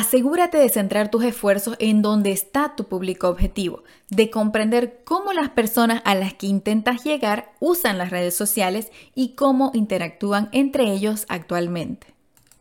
Asegúrate de centrar tus esfuerzos en donde está tu público objetivo, de comprender cómo las personas a las que intentas llegar usan las redes sociales y cómo interactúan entre ellos actualmente.